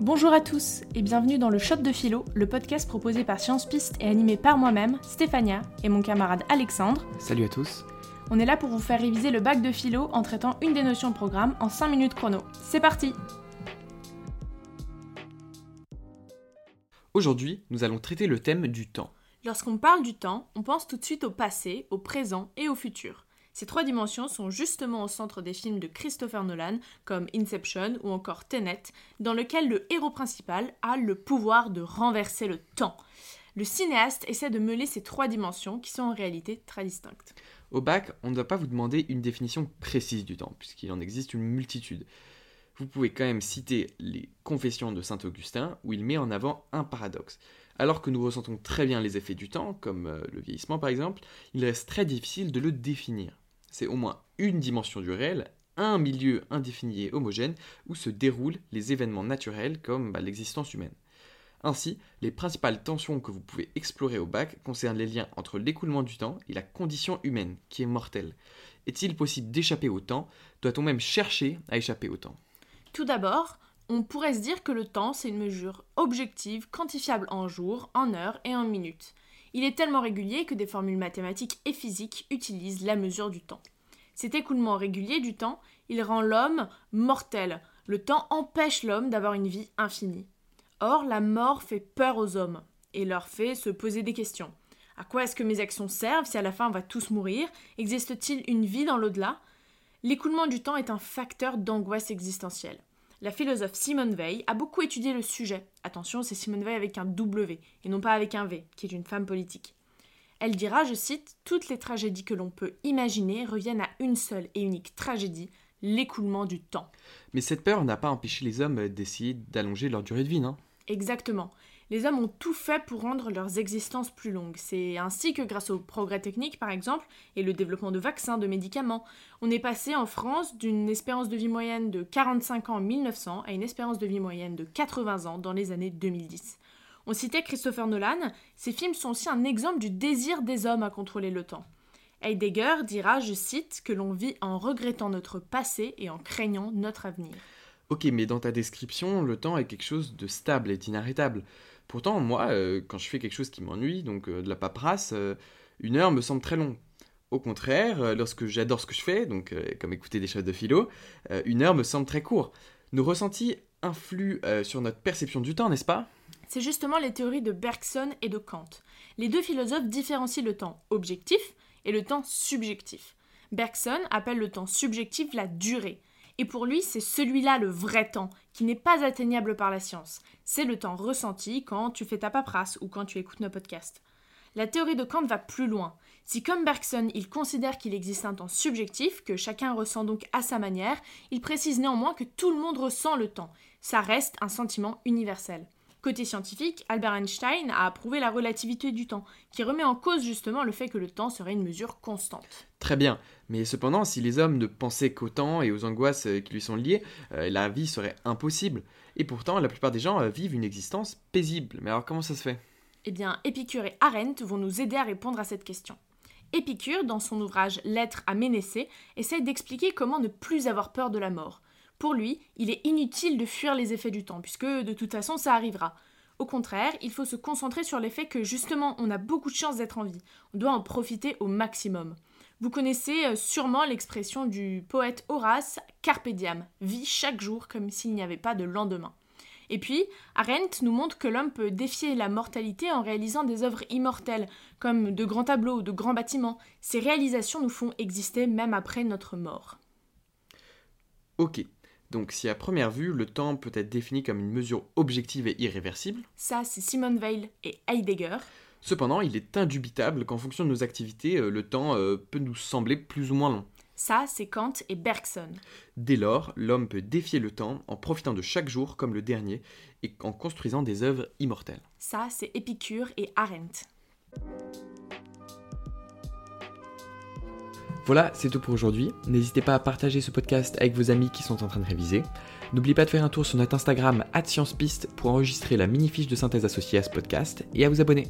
Bonjour à tous et bienvenue dans le Shot de Philo, le podcast proposé par Science Piste et animé par moi-même, Stéphania, et mon camarade Alexandre. Salut à tous. On est là pour vous faire réviser le bac de philo en traitant une des notions de programme en 5 minutes chrono. C'est parti Aujourd'hui, nous allons traiter le thème du temps. Lorsqu'on parle du temps, on pense tout de suite au passé, au présent et au futur. Ces trois dimensions sont justement au centre des films de Christopher Nolan, comme Inception ou encore Tenet, dans lequel le héros principal a le pouvoir de renverser le temps. Le cinéaste essaie de mêler ces trois dimensions qui sont en réalité très distinctes. Au bac, on ne va pas vous demander une définition précise du temps, puisqu'il en existe une multitude. Vous pouvez quand même citer les Confessions de Saint Augustin, où il met en avant un paradoxe. Alors que nous ressentons très bien les effets du temps, comme euh, le vieillissement par exemple, il reste très difficile de le définir c'est au moins une dimension du réel, un milieu indéfini et homogène où se déroulent les événements naturels comme bah, l'existence humaine. Ainsi, les principales tensions que vous pouvez explorer au bac concernent les liens entre l'écoulement du temps et la condition humaine, qui est mortelle. Est-il possible d'échapper au temps? Doit-on même chercher à échapper au temps? Tout d'abord, on pourrait se dire que le temps, c'est une mesure objective, quantifiable en jours, en heures et en minutes. Il est tellement régulier que des formules mathématiques et physiques utilisent la mesure du temps. Cet écoulement régulier du temps, il rend l'homme mortel. Le temps empêche l'homme d'avoir une vie infinie. Or, la mort fait peur aux hommes et leur fait se poser des questions. À quoi est-ce que mes actions servent si à la fin on va tous mourir? Existe-t-il une vie dans l'au-delà? L'écoulement du temps est un facteur d'angoisse existentielle. La philosophe Simone Veil a beaucoup étudié le sujet. Attention, c'est Simone Veil avec un W et non pas avec un V, qui est une femme politique. Elle dira, je cite, Toutes les tragédies que l'on peut imaginer reviennent à une seule et unique tragédie, l'écoulement du temps. Mais cette peur n'a pas empêché les hommes d'essayer d'allonger leur durée de vie, non? Exactement les hommes ont tout fait pour rendre leurs existences plus longues. C'est ainsi que grâce au progrès technique, par exemple, et le développement de vaccins, de médicaments, on est passé en France d'une espérance de vie moyenne de 45 ans en 1900 à une espérance de vie moyenne de 80 ans dans les années 2010. On citait Christopher Nolan, ces films sont aussi un exemple du désir des hommes à contrôler le temps. Heidegger dira, je cite, que l'on vit en regrettant notre passé et en craignant notre avenir. Ok, mais dans ta description, le temps est quelque chose de stable et d'inarrêtable. Pourtant, moi, euh, quand je fais quelque chose qui m'ennuie, donc euh, de la paperasse, euh, une heure me semble très long. Au contraire, lorsque j'adore ce que je fais, donc comme écouter des chefs de philo, une heure me semble très court. Nos ressentis influent sur notre perception du temps, n'est-ce pas? C'est justement les théories de Bergson et de Kant. Les deux philosophes différencient le temps objectif et le temps subjectif. Bergson appelle le temps subjectif la durée, et pour lui, c'est celui-là le vrai temps, qui n'est pas atteignable par la science. C'est le temps ressenti quand tu fais ta paperasse ou quand tu écoutes nos podcasts. La théorie de Kant va plus loin. Si comme Bergson, il considère qu'il existe un temps subjectif, que chacun ressent donc à sa manière, il précise néanmoins que tout le monde ressent le temps. Ça reste un sentiment universel. Côté scientifique, Albert Einstein a approuvé la relativité du temps, qui remet en cause justement le fait que le temps serait une mesure constante. Très bien, mais cependant, si les hommes ne pensaient qu'au temps et aux angoisses euh, qui lui sont liées, euh, la vie serait impossible. Et pourtant, la plupart des gens euh, vivent une existence paisible. Mais alors comment ça se fait? Eh bien, Épicure et Arendt vont nous aider à répondre à cette question. Épicure, dans son ouvrage Lettre à Ménécée, essaye d'expliquer comment ne plus avoir peur de la mort. Pour lui, il est inutile de fuir les effets du temps, puisque de toute façon ça arrivera. Au contraire, il faut se concentrer sur l'effet que justement on a beaucoup de chance d'être en vie. On doit en profiter au maximum. Vous connaissez euh, sûrement l'expression du poète Horace Carpe diem, chaque jour comme s'il n'y avait pas de lendemain. Et puis, Arendt nous montre que l'homme peut défier la mortalité en réalisant des œuvres immortelles, comme de grands tableaux, de grands bâtiments. Ces réalisations nous font exister même après notre mort. Ok, donc si à première vue, le temps peut être défini comme une mesure objective et irréversible, ça c'est Simone Weil et Heidegger. Cependant, il est indubitable qu'en fonction de nos activités, euh, le temps euh, peut nous sembler plus ou moins long. Ça, c'est Kant et Bergson. Dès lors, l'homme peut défier le temps en profitant de chaque jour comme le dernier et en construisant des œuvres immortelles. Ça, c'est Épicure et Arendt. Voilà, c'est tout pour aujourd'hui. N'hésitez pas à partager ce podcast avec vos amis qui sont en train de réviser. N'oubliez pas de faire un tour sur notre Instagram @sciencepiste pour enregistrer la mini fiche de synthèse associée à ce podcast et à vous abonner.